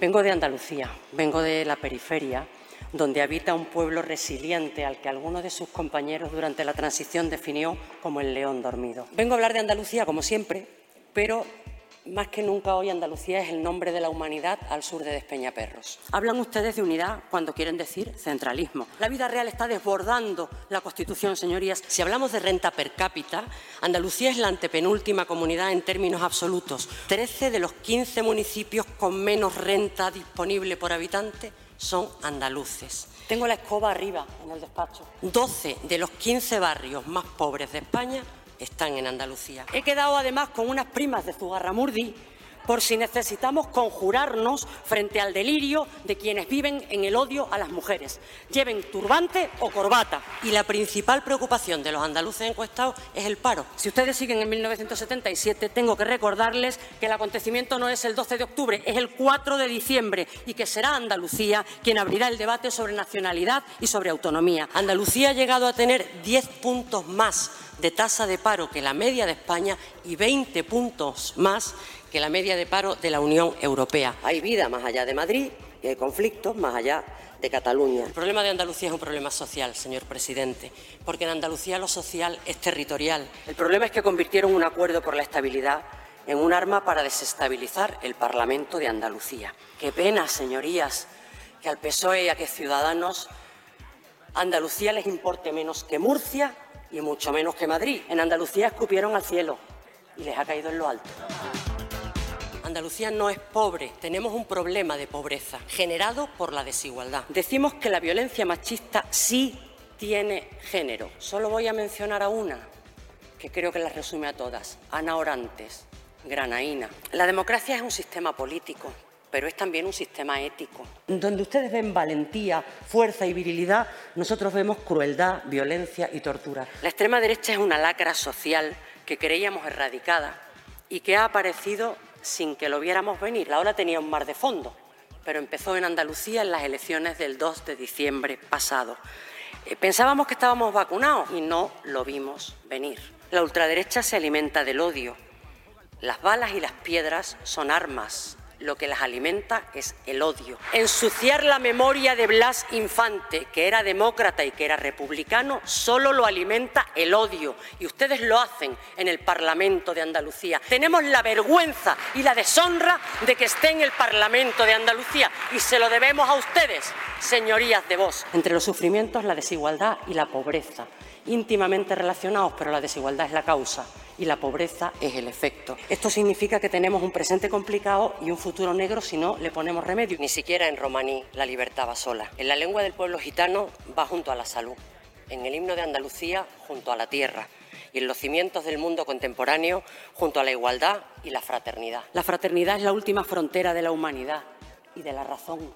Vengo de Andalucía, vengo de la periferia, donde habita un pueblo resiliente al que alguno de sus compañeros durante la transición definió como el león dormido. Vengo a hablar de Andalucía, como siempre, pero más que nunca hoy Andalucía es el nombre de la humanidad al sur de Despeñaperros. Hablan ustedes de unidad cuando quieren decir centralismo. La vida real está desbordando la Constitución, señorías. Si hablamos de renta per cápita, Andalucía es la antepenúltima comunidad en términos absolutos. Trece de los quince municipios con menos renta disponible por habitante son andaluces. Tengo la escoba arriba en el despacho. Doce de los quince barrios más pobres de España están en Andalucía. He quedado además con unas primas de Zugarramurdi por si necesitamos conjurarnos frente al delirio de quienes viven en el odio a las mujeres, lleven turbante o corbata. Y la principal preocupación de los andaluces encuestados es el paro. Si ustedes siguen en 1977, tengo que recordarles que el acontecimiento no es el 12 de octubre, es el 4 de diciembre y que será Andalucía quien abrirá el debate sobre nacionalidad y sobre autonomía. Andalucía ha llegado a tener 10 puntos más de tasa de paro que la media de España y 20 puntos más que la media de paro de la Unión Europea. Hay vida más allá de Madrid y hay conflictos más allá de Cataluña. El problema de Andalucía es un problema social, señor presidente, porque en Andalucía lo social es territorial. El problema es que convirtieron un acuerdo por la estabilidad en un arma para desestabilizar el Parlamento de Andalucía. Qué pena, señorías, que al PSOE y a que Ciudadanos Andalucía les importe menos que Murcia y mucho menos que Madrid. En Andalucía escupieron al cielo y les ha caído en lo alto. Andalucía no es pobre, tenemos un problema de pobreza generado por la desigualdad. Decimos que la violencia machista sí tiene género. Solo voy a mencionar a una, que creo que las resume a todas, Ana Orantes, granaína. La democracia es un sistema político, pero es también un sistema ético. Donde ustedes ven valentía, fuerza y virilidad, nosotros vemos crueldad, violencia y tortura. La extrema derecha es una lacra social que creíamos erradicada y que ha aparecido sin que lo viéramos venir. La ola tenía un mar de fondo, pero empezó en Andalucía en las elecciones del 2 de diciembre pasado. Eh, pensábamos que estábamos vacunados y no lo vimos venir. La ultraderecha se alimenta del odio. Las balas y las piedras son armas lo que las alimenta es el odio. Ensuciar la memoria de Blas Infante, que era demócrata y que era republicano, solo lo alimenta el odio. Y ustedes lo hacen en el Parlamento de Andalucía. Tenemos la vergüenza y la deshonra de que esté en el Parlamento de Andalucía y se lo debemos a ustedes, señorías de voz. Entre los sufrimientos, la desigualdad y la pobreza íntimamente relacionados, pero la desigualdad es la causa y la pobreza es el efecto. Esto significa que tenemos un presente complicado y un futuro negro si no le ponemos remedio. Ni siquiera en romaní la libertad va sola. En la lengua del pueblo gitano va junto a la salud. En el himno de Andalucía junto a la tierra y en los cimientos del mundo contemporáneo junto a la igualdad y la fraternidad. La fraternidad es la última frontera de la humanidad y de la razón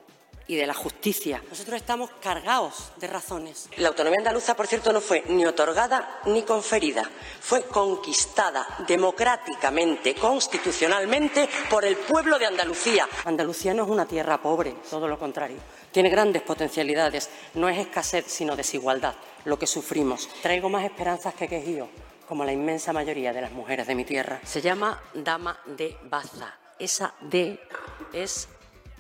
y de la justicia. Nosotros estamos cargados de razones. La autonomía andaluza, por cierto, no fue ni otorgada ni conferida, fue conquistada democráticamente, constitucionalmente, por el pueblo de Andalucía. Andalucía no es una tierra pobre, todo lo contrario. Tiene grandes potencialidades, no es escasez, sino desigualdad, lo que sufrimos. Traigo más esperanzas que quejío, como la inmensa mayoría de las mujeres de mi tierra. Se llama Dama de Baza. Esa D es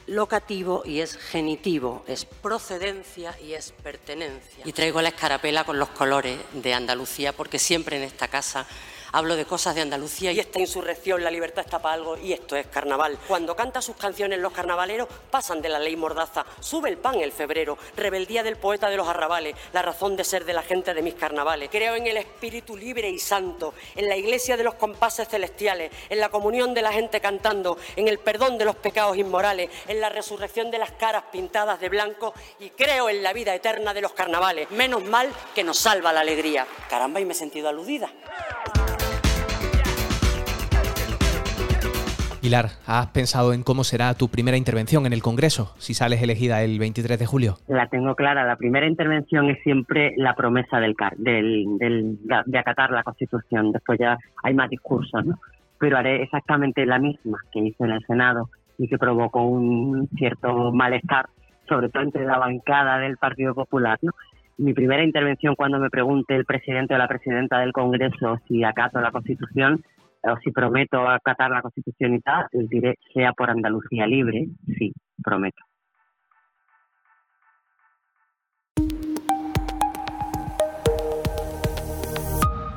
locativo y es genitivo, es procedencia y es pertenencia. Y traigo la escarapela con los colores de Andalucía porque siempre en esta casa hablo de cosas de Andalucía y esta insurrección, la libertad está para algo y esto es carnaval. Cuando canta sus canciones los carnavaleros pasan de la ley mordaza, sube el pan el febrero, rebeldía del poeta de los arrabales, la razón de ser de la gente de mis carnavales. Creo en el espíritu libre y santo, en la iglesia de los compases celestiales, en la comunión de la gente cantando, en el perdón de los pecados inmorales, en la resurrección de las caras pintadas de blanco y creo en la vida eterna de los carnavales. Menos mal que nos salva la alegría. Caramba, y me he sentido aludida. Pilar, ¿has pensado en cómo será tu primera intervención en el Congreso si sales elegida el 23 de julio? La tengo clara. La primera intervención es siempre la promesa del, de acatar la Constitución. Después ya hay más discursos, ¿no? Pero haré exactamente la misma que hice en el Senado y que provocó un cierto malestar, sobre todo entre la bancada del Partido Popular, ¿no? Mi primera intervención cuando me pregunte el presidente o la presidenta del Congreso si acato la Constitución o si prometo acatar la Constitución y tal, diré sea por Andalucía libre, sí, prometo.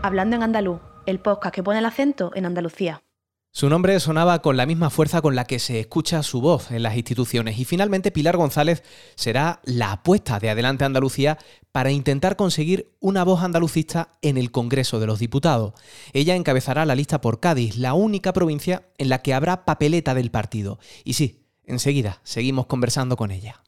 Hablando en andaluz, el podcast que pone el acento en Andalucía. Su nombre sonaba con la misma fuerza con la que se escucha su voz en las instituciones y finalmente Pilar González será la apuesta de Adelante Andalucía para intentar conseguir una voz andalucista en el Congreso de los Diputados. Ella encabezará la lista por Cádiz, la única provincia en la que habrá papeleta del partido. Y sí, enseguida seguimos conversando con ella.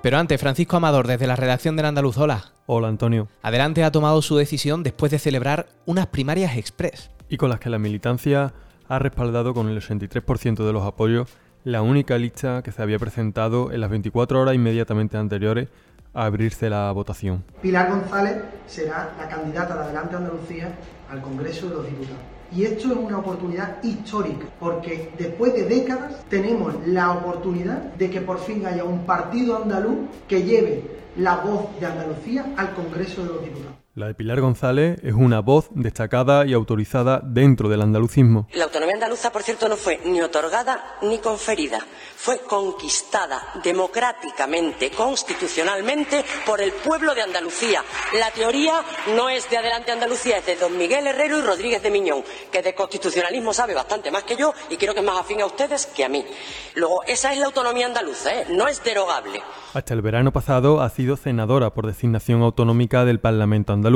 Pero antes, Francisco Amador, desde la redacción del Andaluz, hola. Hola, Antonio. Adelante ha tomado su decisión después de celebrar unas primarias express. Y con las que la militancia ha respaldado con el 83% de los apoyos la única lista que se había presentado en las 24 horas inmediatamente anteriores a abrirse la votación. Pilar González será la candidata de Adelante Andalucía al Congreso de los Diputados. Y esto es una oportunidad histórica, porque después de décadas tenemos la oportunidad de que por fin haya un partido andaluz que lleve la voz de Andalucía al Congreso de los Diputados. La de Pilar González es una voz destacada y autorizada dentro del andalucismo. La autonomía andaluza, por cierto, no fue ni otorgada ni conferida. Fue conquistada democráticamente, constitucionalmente, por el pueblo de Andalucía. La teoría no es de Adelante Andalucía, es de don Miguel Herrero y Rodríguez de Miñón, que de constitucionalismo sabe bastante más que yo y creo que es más afín a ustedes que a mí. Luego, esa es la autonomía andaluza, ¿eh? no es derogable. Hasta el verano pasado ha sido senadora por designación autonómica del Parlamento andaluz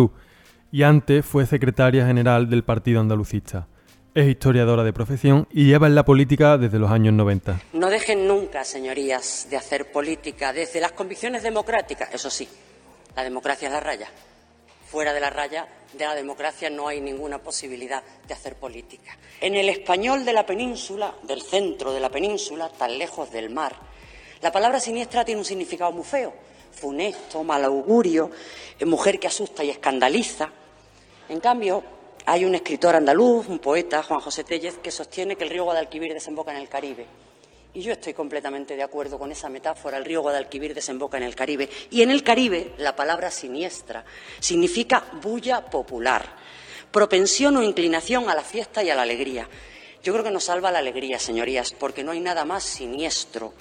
y antes fue secretaria general del Partido Andalucista. Es historiadora de profesión y lleva en la política desde los años 90. No dejen nunca, señorías, de hacer política desde las convicciones democráticas. Eso sí, la democracia es la raya. Fuera de la raya de la democracia no hay ninguna posibilidad de hacer política. En el español de la península, del centro de la península, tan lejos del mar, la palabra siniestra tiene un significado muy feo funesto, mal augurio, mujer que asusta y escandaliza. En cambio, hay un escritor andaluz, un poeta, Juan José Tellez, que sostiene que el río Guadalquivir desemboca en el Caribe. Y yo estoy completamente de acuerdo con esa metáfora. El río Guadalquivir desemboca en el Caribe. Y en el Caribe, la palabra siniestra significa bulla popular, propensión o inclinación a la fiesta y a la alegría. Yo creo que nos salva la alegría, señorías, porque no hay nada más siniestro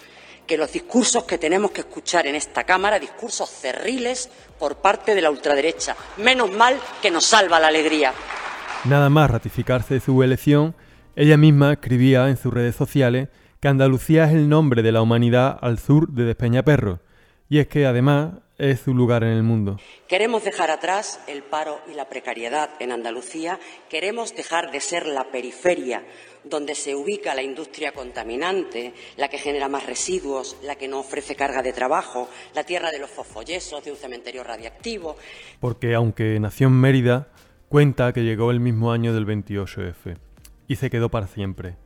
que los discursos que tenemos que escuchar en esta Cámara, discursos cerriles por parte de la ultraderecha. Menos mal que nos salva la alegría. Nada más ratificarse su elección, ella misma escribía en sus redes sociales que Andalucía es el nombre de la humanidad al sur de Despeñaperro, y es que además es su lugar en el mundo. Queremos dejar atrás el paro y la precariedad en Andalucía, queremos dejar de ser la periferia donde se ubica la industria contaminante, la que genera más residuos, la que no ofrece carga de trabajo, la tierra de los fosfollesos, de un cementerio radiactivo. Porque aunque nació en Mérida, cuenta que llegó el mismo año del 28F y se quedó para siempre.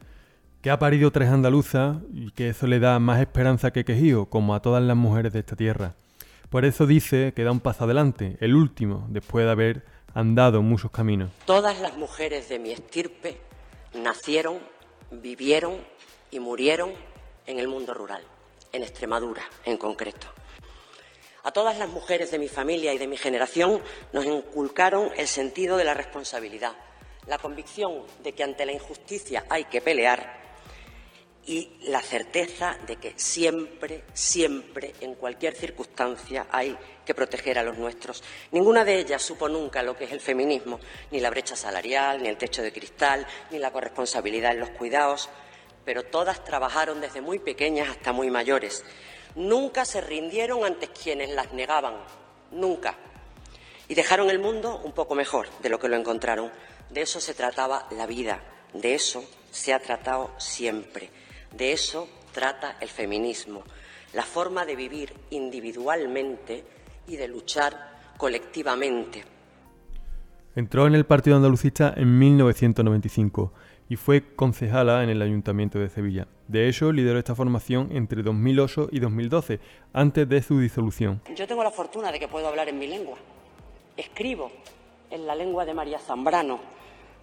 Que ha parido tres andaluzas y que eso le da más esperanza que quejío, como a todas las mujeres de esta tierra. Por eso dice que da un paso adelante, el último, después de haber andado muchos caminos. Todas las mujeres de mi estirpe nacieron, vivieron y murieron en el mundo rural, en Extremadura en concreto. A todas las mujeres de mi familia y de mi generación nos inculcaron el sentido de la responsabilidad, la convicción de que ante la injusticia hay que pelear y la certeza de que siempre, siempre, en cualquier circunstancia, hay que proteger a los nuestros. Ninguna de ellas supo nunca lo que es el feminismo, ni la brecha salarial, ni el techo de cristal, ni la corresponsabilidad en los cuidados, pero todas trabajaron desde muy pequeñas hasta muy mayores. Nunca se rindieron ante quienes las negaban, nunca. Y dejaron el mundo un poco mejor de lo que lo encontraron. De eso se trataba la vida, de eso se ha tratado siempre. De eso trata el feminismo, la forma de vivir individualmente y de luchar colectivamente. Entró en el Partido Andalucista en 1995 y fue concejala en el Ayuntamiento de Sevilla. De hecho, lideró esta formación entre 2008 y 2012, antes de su disolución. Yo tengo la fortuna de que puedo hablar en mi lengua. Escribo en la lengua de María Zambrano,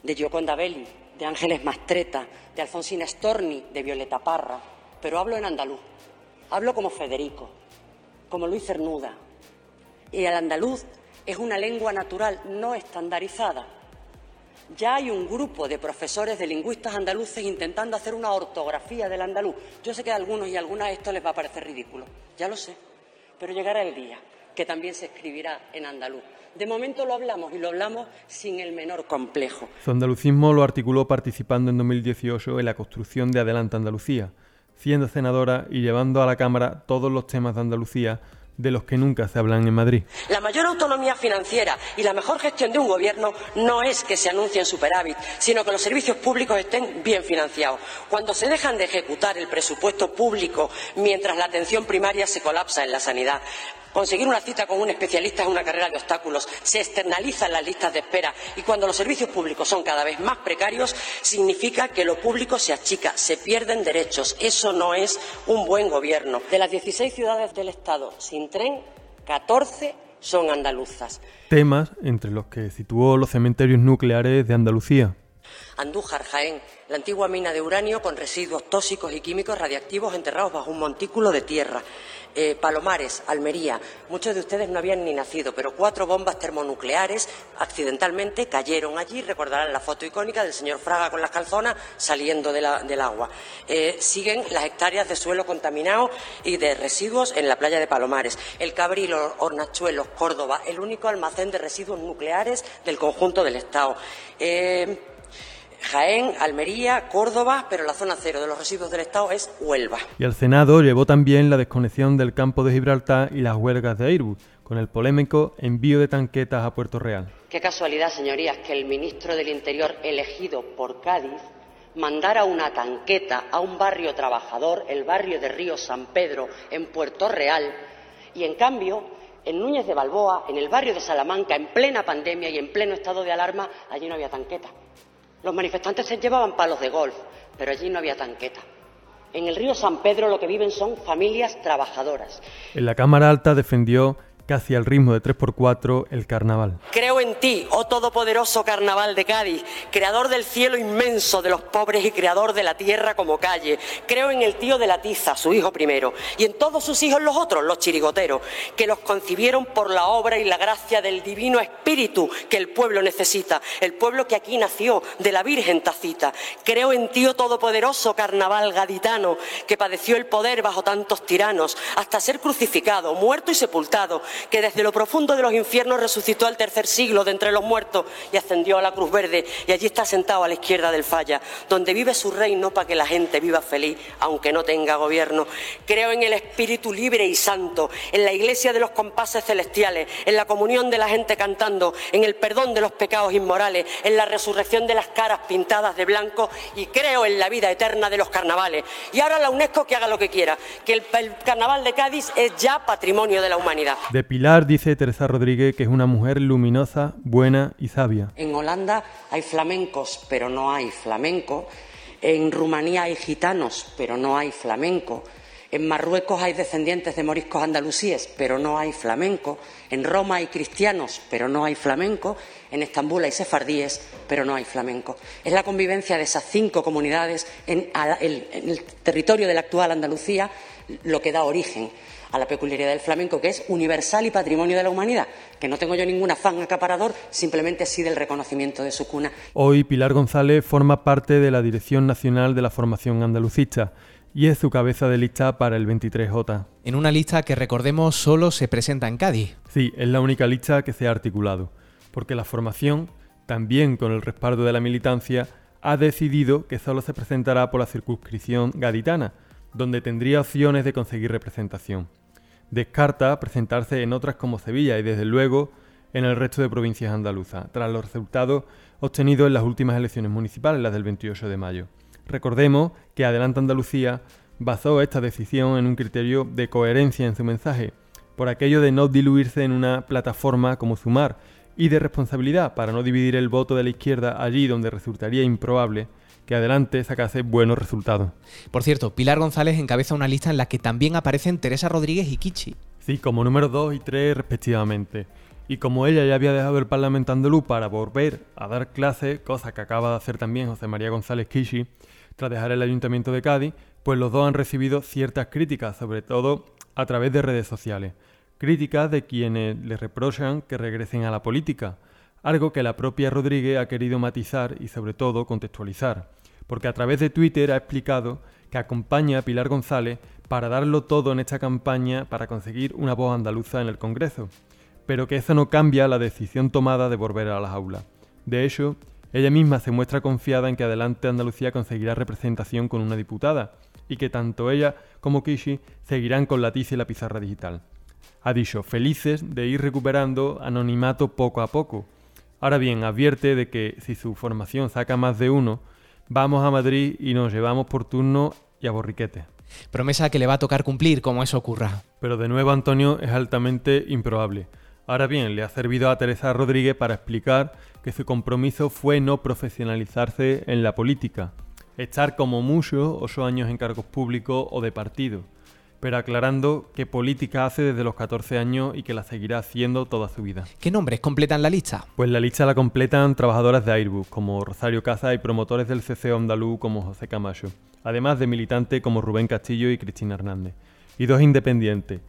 de Gioconda Belli, de Ángeles Mastreta, de Alfonsina Storni, de Violeta Parra, pero hablo en andaluz. Hablo como Federico, como Luis Cernuda, Y el andaluz es una lengua natural no estandarizada. Ya hay un grupo de profesores de lingüistas andaluces intentando hacer una ortografía del andaluz. Yo sé que a algunos y a algunas esto les va a parecer ridículo, ya lo sé, pero llegará el día que también se escribirá en andaluz. De momento lo hablamos y lo hablamos sin el menor complejo. Su andalucismo lo articuló participando en 2018 en la construcción de Adelante Andalucía, siendo senadora y llevando a la Cámara todos los temas de Andalucía de los que nunca se hablan en Madrid. La mayor autonomía financiera y la mejor gestión de un gobierno no es que se anuncien superávit, sino que los servicios públicos estén bien financiados. Cuando se dejan de ejecutar el presupuesto público mientras la atención primaria se colapsa en la sanidad, Conseguir una cita con un especialista es una carrera de obstáculos. Se externalizan las listas de espera y cuando los servicios públicos son cada vez más precarios, significa que lo público se achica, se pierden derechos. Eso no es un buen gobierno. De las 16 ciudades del Estado sin tren, 14 son andaluzas. Temas entre los que situó los cementerios nucleares de Andalucía. Andújar, Jaén, la antigua mina de uranio con residuos tóxicos y químicos radiactivos enterrados bajo un montículo de tierra. Eh, Palomares, Almería, muchos de ustedes no habían ni nacido, pero cuatro bombas termonucleares accidentalmente cayeron allí. Recordarán la foto icónica del señor Fraga con las calzonas saliendo del agua. Eh, siguen las hectáreas de suelo contaminado y de residuos en la playa de Palomares. El Cabrilo, Hornachuelos, Córdoba, el único almacén de residuos nucleares del conjunto del Estado. Eh, Jaén, Almería, Córdoba, pero la zona cero de los residuos del Estado es Huelva. Y el Senado llevó también la desconexión del campo de Gibraltar y las huelgas de Airbus, con el polémico envío de tanquetas a Puerto Real. Qué casualidad, señorías, que el ministro del Interior elegido por Cádiz mandara una tanqueta a un barrio trabajador, el barrio de Río San Pedro, en Puerto Real, y en cambio en Núñez de Balboa, en el barrio de Salamanca, en plena pandemia y en pleno estado de alarma, allí no había tanqueta. Los manifestantes se llevaban palos de golf, pero allí no había tanqueta. En el río San Pedro lo que viven son familias trabajadoras. En la Cámara Alta defendió casi al ritmo de 3x4 el carnaval. Creo en ti, oh todopoderoso carnaval de Cádiz, creador del cielo inmenso de los pobres y creador de la tierra como calle. Creo en el tío de la tiza, su hijo primero, y en todos sus hijos los otros, los chirigoteros, que los concibieron por la obra y la gracia del divino espíritu que el pueblo necesita, el pueblo que aquí nació, de la Virgen Tacita. Creo en ti, oh todopoderoso carnaval gaditano, que padeció el poder bajo tantos tiranos, hasta ser crucificado, muerto y sepultado que desde lo profundo de los infiernos resucitó al tercer siglo de entre los muertos y ascendió a la Cruz Verde y allí está sentado a la izquierda del falla, donde vive su reino para que la gente viva feliz, aunque no tenga gobierno. Creo en el Espíritu libre y santo, en la iglesia de los compases celestiales, en la comunión de la gente cantando, en el perdón de los pecados inmorales, en la resurrección de las caras pintadas de blanco y creo en la vida eterna de los carnavales. Y ahora la UNESCO que haga lo que quiera, que el, carnaval de Cádiz es ya patrimonio de la humanidad. Pilar dice Teresa Rodríguez que es una mujer luminosa, buena y sabia. En Holanda hay flamencos, pero no hay flamenco. En Rumanía hay gitanos, pero no hay flamenco. En Marruecos hay descendientes de moriscos andalusíes, pero no hay flamenco. En Roma hay cristianos, pero no hay flamenco. En Estambul hay sefardíes, pero no hay flamenco. Es la convivencia de esas cinco comunidades en, el territorio de la actual Andalucía lo que da origen a la peculiaridad del flamenco, que es universal y patrimonio de la humanidad, que no tengo yo ningún afán acaparador, simplemente sí del reconocimiento de su cuna. Hoy Pilar González forma parte de la Dirección Nacional de la Formación Andalucista y es su cabeza de lista para el 23J. En una lista que recordemos solo se presenta en Cádiz. Sí, es la única lista que se ha articulado, porque la formación, también con el respaldo de la militancia, ha decidido que solo se presentará por la circunscripción gaditana, donde tendría opciones de conseguir representación descarta presentarse en otras como Sevilla y desde luego en el resto de provincias andaluzas, tras los resultados obtenidos en las últimas elecciones municipales, las del 28 de mayo. Recordemos que Adelante Andalucía basó esta decisión en un criterio de coherencia en su mensaje, por aquello de no diluirse en una plataforma como Sumar, y de responsabilidad para no dividir el voto de la izquierda allí donde resultaría improbable que adelante sacase buenos resultados. Por cierto, Pilar González encabeza una lista en la que también aparecen Teresa Rodríguez y Kichi. Sí, como número 2 y 3 respectivamente. Y como ella ya había dejado el Parlamento andaluz para volver a dar clase, cosa que acaba de hacer también José María González Kichi, tras dejar el Ayuntamiento de Cádiz, pues los dos han recibido ciertas críticas, sobre todo a través de redes sociales. críticas de quienes le reprochan que regresen a la política, algo que la propia Rodríguez ha querido matizar y sobre todo contextualizar, porque a través de Twitter ha explicado que acompaña a Pilar González para darlo todo en esta campaña para conseguir una voz andaluza en el Congreso, pero que eso no cambia la decisión tomada de volver a las aulas. De hecho, ella misma se muestra confiada en que adelante Andalucía conseguirá representación con una diputada y que tanto ella como Kishi seguirán con la tiza y la pizarra digital. Ha dicho, felices de ir recuperando anonimato poco a poco. Ahora bien, advierte de que si su formación saca más de uno, vamos a Madrid y nos llevamos por turno y a borriquete. Promesa que le va a tocar cumplir como eso ocurra. Pero de nuevo, Antonio, es altamente improbable. Ahora bien, le ha servido a Teresa Rodríguez para explicar que su compromiso fue no profesionalizarse en la política, estar como mucho ocho años en cargos públicos o de partido, pero aclarando qué política hace desde los 14 años y que la seguirá haciendo toda su vida. ¿Qué nombres completan la lista? Pues la lista la completan trabajadoras de Airbus como Rosario Casa y promotores del CCO andaluz como José Camacho, además de militantes como Rubén Castillo y Cristina Hernández, y dos independientes,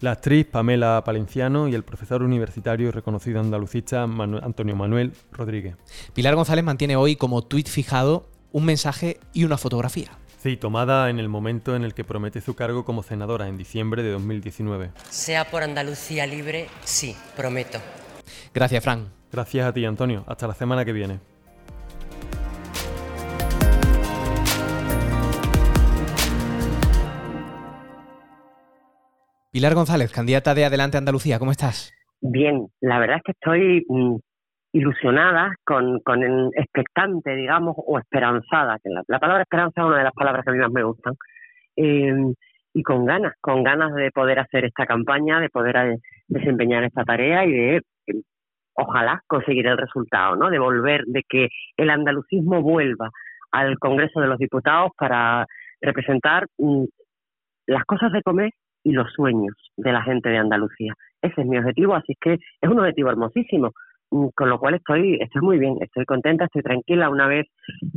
la actriz Pamela Palenciano y el profesor universitario y reconocido andalucista Antonio Manuel Rodríguez. Pilar González mantiene hoy como tuit fijado un mensaje y una fotografía. Sí, tomada en el momento en el que promete su cargo como senadora en diciembre de 2019. Sea por Andalucía libre, sí, prometo. Gracias, Fran. Gracias a ti, Antonio. Hasta la semana que viene. Pilar González, candidata de Adelante Andalucía, ¿cómo estás? Bien, la verdad es que estoy mm, ilusionada, con, con expectante, digamos, o esperanzada, que la, palabra esperanza es una de las palabras que a mí más me gustan, em, y con ganas, con ganas de poder hacer esta campaña, de poder eh, desempeñar esta tarea y de, em, ojalá, conseguir el resultado, ¿no? De volver, de que el andalucismo vuelva al Congreso de los Diputados para representar mm, las cosas de comer y los sueños de la gente de Andalucía. Ese es mi objetivo, así que es un objetivo hermosísimo, con lo cual estoy, estoy muy bien, estoy contenta, estoy tranquila. Una vez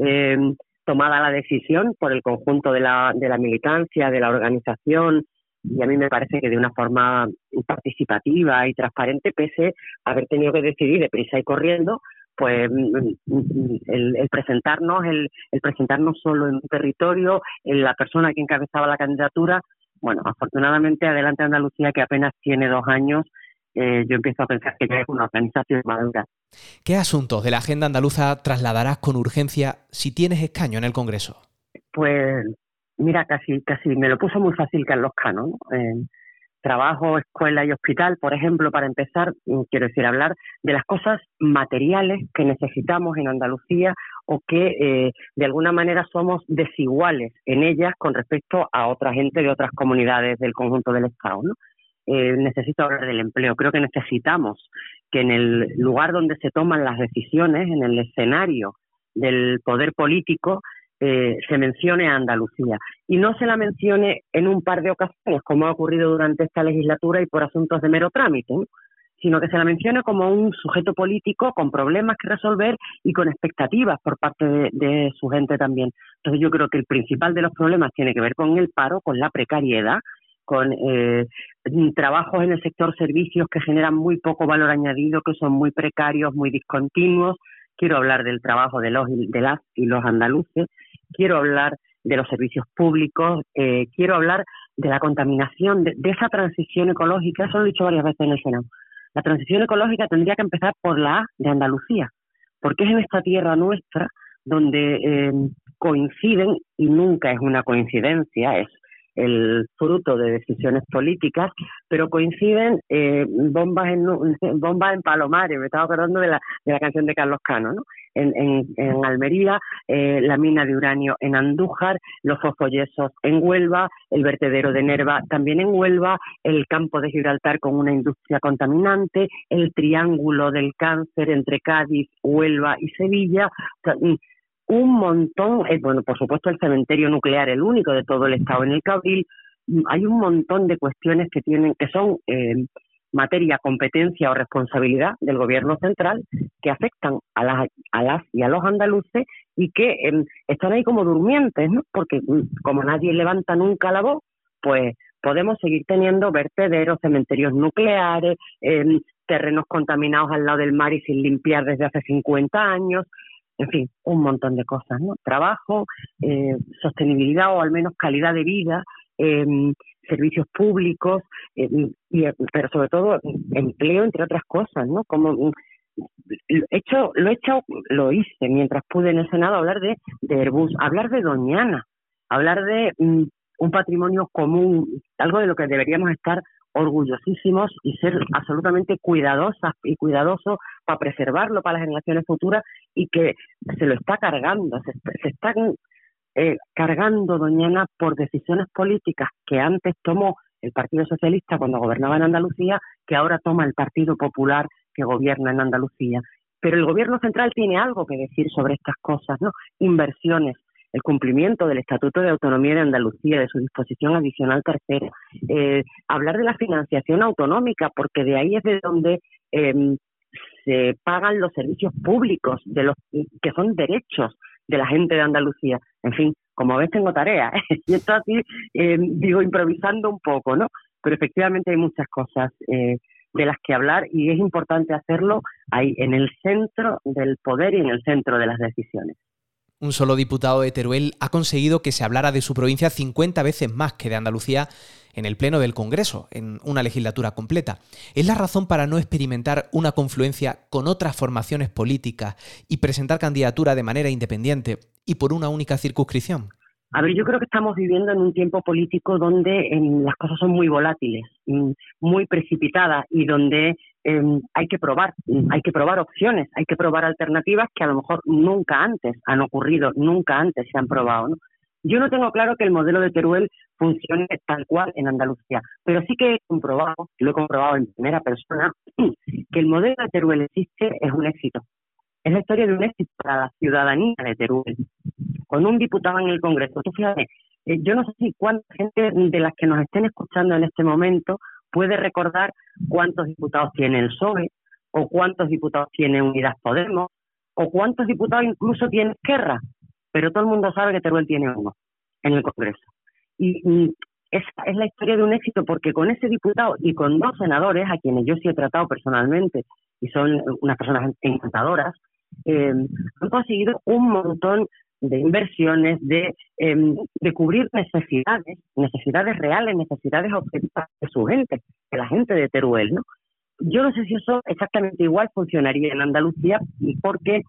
eh, tomada la decisión por el conjunto de la, de la militancia, de la organización, y a mí me parece que de una forma participativa y transparente, pese a haber tenido que decidir deprisa y corriendo, pues mm, mm, el, el, presentarnos, el, el presentarnos solo en un territorio, en la persona que encabezaba la candidatura, bueno, afortunadamente Adelante Andalucía, que apenas tiene dos años, eh, yo empiezo a pensar que ya es una organización madura. ¿Qué asuntos de la agenda andaluza trasladarás con urgencia si tienes escaño en el Congreso? Pues mira, casi casi me lo puso muy fácil Carlos Cano. ¿no? Eh, trabajo, escuela y hospital, por ejemplo, para empezar, mm, quiero decir, hablar de las cosas materiales que necesitamos en Andalucía o que eh, de alguna manera somos desiguales en ellas con respecto a otra gente de otras comunidades del conjunto del Estado. ¿no? Eh, necesito hablar del empleo. Creo que necesitamos que en el lugar donde se toman las decisiones, en el escenario del poder político, eh, se mencione a Andalucía y no se la mencione en un par de ocasiones, como ha ocurrido durante esta legislatura y por asuntos de mero trámite, sino que se la mencione como un sujeto político con problemas que resolver y con expectativas por parte de, su gente también. Entonces yo creo que el principal de los problemas tiene que ver con el paro, con la precariedad, con eh, trabajos en el sector servicios que generan muy poco valor añadido, que son muy precarios, muy discontinuos. Quiero hablar del trabajo de los de las y los andaluces quiero hablar de los servicios públicos, eh, quiero hablar de la contaminación, de, esa transición ecológica, eso lo he dicho varias veces en el Senado. La transición ecológica tendría que empezar por la A de Andalucía, porque es en esta tierra nuestra donde eh, coinciden, y nunca es una coincidencia, es el fruto de decisiones políticas, pero coinciden eh, bombas en bombas en Palomares, me estaba acordando de la, de la canción de Carlos Cano, ¿no? En, en, Almería, eh, la mina de uranio en Andújar, los fosfoyesos en Huelva, el vertedero de Nerva también en Huelva, el campo de Gibraltar con una industria contaminante, el triángulo del cáncer entre Cádiz, Huelva y Sevilla un montón, eh, bueno, por supuesto el cementerio nuclear, el único de todo el Estado en el Cabril, mm, hay un montón de cuestiones que tienen, que son eh, materia, competencia o responsabilidad del gobierno central que afectan a las, a las y a los andaluces y que em, están ahí como durmientes, ¿no? Porque mm, como nadie levanta nunca la voz, pues podemos seguir teniendo vertederos, cementerios nucleares, em, terrenos contaminados al lado del mar y sin limpiar desde hace 50 años, en fin, un montón de cosas, ¿no? Trabajo, eh, sostenibilidad o al menos calidad de vida, em, servicios públicos, em, y, pero sobre todo empleo, entre otras cosas, ¿no? Como mm, hecho, lo he hecho, lo hice mientras pude en el Senado hablar de, de Airbus, hablar de Doñana, hablar de mm, un patrimonio común, algo de lo que deberíamos estar orgullosísimos y ser absolutamente cuidadosas y cuidadosos para preservarlo para las generaciones futuras y que se lo está cargando, se, se están eh, cargando Doñana por decisiones políticas que antes tomó el Partido Socialista cuando gobernaba en Andalucía, que ahora toma el Partido Popular que gobierna en Andalucía. Pero el gobierno central tiene algo que decir sobre estas cosas, ¿no? Inversiones, el cumplimiento del Estatuto de Autonomía de Andalucía, de su disposición adicional tercera, eh, hablar de la financiación autonómica, porque de ahí es de donde em, se pagan los servicios públicos, de los que son derechos de la gente de Andalucía. En fin, como ves tengo tarea, y esto así em, digo improvisando un poco, ¿no? Pero efectivamente hay muchas cosas eh, de las que hablar y es importante hacerlo ahí en el centro del poder y en el centro de las decisiones. Un solo diputado de Teruel ha conseguido que se hablara de su provincia 50 veces más que de Andalucía en el Pleno del Congreso, en una legislatura completa. ¿Es la razón para no experimentar una confluencia con otras formaciones políticas y presentar candidatura de manera independiente y por una única circunscripción? A ver, yo creo que estamos viviendo en un tiempo político donde em, las cosas son muy volátiles, mm, muy precipitadas y donde em, hay que probar, mm, hay que probar opciones, hay que probar alternativas que a lo mejor nunca antes han ocurrido, nunca antes se han probado. ¿no? Yo no tengo claro que el modelo de Teruel funcione tal cual en Andalucía, pero sí que he comprobado, lo he comprobado en primera persona, que el modelo de Teruel existe, es un éxito. Es la historia de un éxito para la ciudadanía de Teruel con un diputado en el Congreso. Tú fíjate, eh, yo no sé si cuánta gente de las que nos estén escuchando en este momento puede recordar cuántos diputados tiene el PSOE, o cuántos diputados tiene Unidas Podemos, o cuántos diputados incluso tiene Esquerra, pero todo el mundo sabe que Teruel tiene uno en el Congreso. Y, esa es la historia de un éxito porque con ese diputado y con dos senadores, a quienes yo sí he tratado personalmente, y son unas personas encantadoras, eh, han conseguido un montón de inversiones, de, em, de cubrir necesidades, necesidades reales, necesidades objetivas de su gente, de la gente de Teruel, ¿no? Yo no sé si eso exactamente igual funcionaría en Andalucía, porque,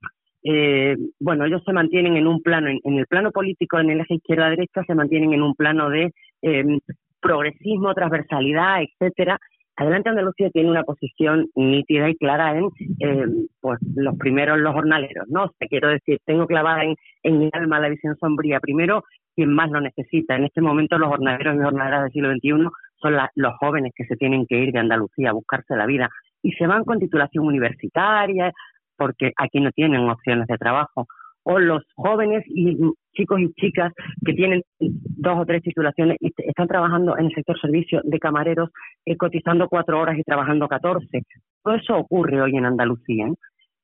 eh, bueno, ellos se mantienen en un plano, en, el plano político, en el eje izquierda-derecha, se mantienen en un plano de em, progresismo, transversalidad, etcétera, Adelante Andalucía tiene una posición nítida y clara en eh, pues los primeros los jornaleros, ¿no? te quiero decir, tengo clavada en, en mi alma la visión sombría. Primero, quien más lo necesita. En este momento los jornaleros y jornaleras del siglo XXI son los jóvenes que se tienen que ir de Andalucía a buscarse la vida y se van con titulación universitaria porque aquí no tienen opciones de trabajo o los jóvenes y chicos y chicas que tienen dos o tres titulaciones y están trabajando en el sector servicio de camareros, eh, cotizando cuatro horas y trabajando catorce. Todo eso ocurre hoy en Andalucía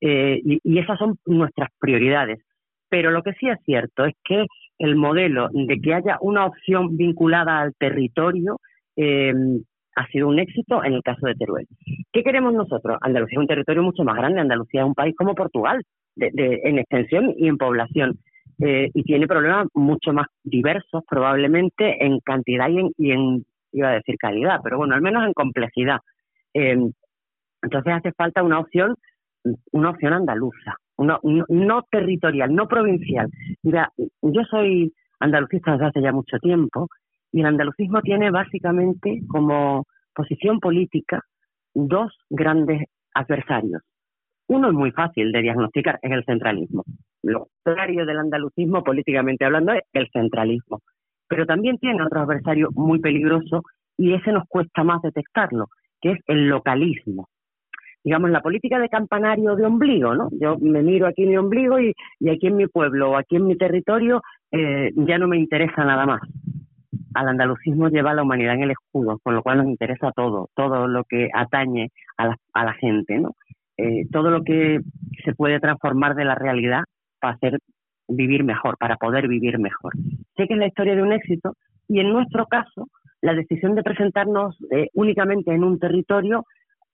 ¿eh? y, y, esas son nuestras prioridades. Pero lo que sí es cierto es que el modelo de que haya una opción vinculada al territorio eh, ha sido un éxito en el caso de Teruel. ¿Qué queremos nosotros? Andalucía es un territorio mucho más grande, Andalucía es un país como Portugal, en extensión y en población. Eh, y tiene problemas mucho más diversos probablemente en cantidad y en, y en, iba a decir calidad, pero bueno, al menos en complejidad. Eh, entonces hace falta una opción, una opción andaluza, una, no, territorial, no provincial. Mira, yo soy andalucista desde hace ya mucho tiempo y el andalucismo tiene básicamente como posición política dos grandes adversarios. Uno es muy fácil de diagnosticar, es el centralismo. Lo contrario del andalucismo, políticamente hablando, es el centralismo. Pero también tiene otro adversario muy peligroso y ese nos cuesta más detectarlo, que es el localismo. Digamos, la política de campanario de ombligo, ¿no? Yo me miro aquí en mi ombligo y, aquí en mi pueblo o aquí en mi territorio eh, ya no me interesa nada más. Al andalucismo lleva la humanidad en el escudo, con lo cual nos interesa todo, todo lo que atañe a la, a la gente, ¿no? Eh, todo lo que se puede transformar de la realidad para hacer vivir mejor, para poder vivir mejor. Sé que es la historia de un éxito y en nuestro caso la decisión de presentarnos eh, únicamente en un territorio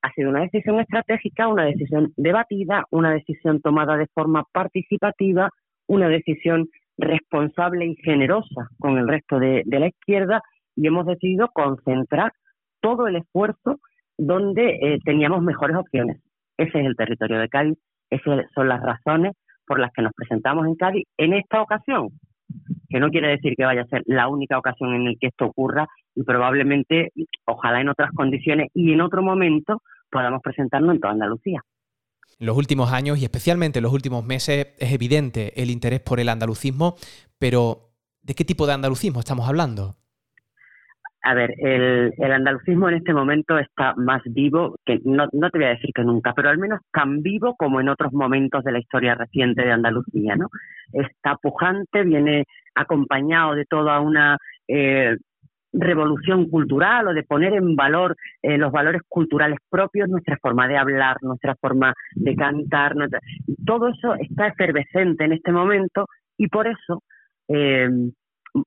ha sido una decisión estratégica, una decisión debatida, una decisión tomada de forma participativa, una decisión responsable y generosa con el resto de, la izquierda y hemos decidido concentrar todo el esfuerzo donde eh, teníamos mejores opciones. Ese es el territorio de Cádiz, esas son las razones por las que nos presentamos en Cádiz en esta ocasión, que no quiere decir que vaya a ser la única ocasión en la que esto ocurra y probablemente, ojalá en otras condiciones y en otro momento, podamos presentarnos en toda Andalucía. En los últimos años y especialmente en los últimos meses es evidente el interés por el andalucismo, pero ¿de qué tipo de andalucismo estamos hablando? A ver, el, andalucismo en este momento está más vivo, que no, no, te voy a decir que nunca, pero al menos tan vivo como en otros momentos de la historia reciente de Andalucía, ¿no? Está pujante, viene acompañado de toda una eh, revolución cultural o de poner en valor eh, los valores culturales propios, nuestra forma de hablar, nuestra forma de cantar, todo eso está efervescente en este momento y por eso eh,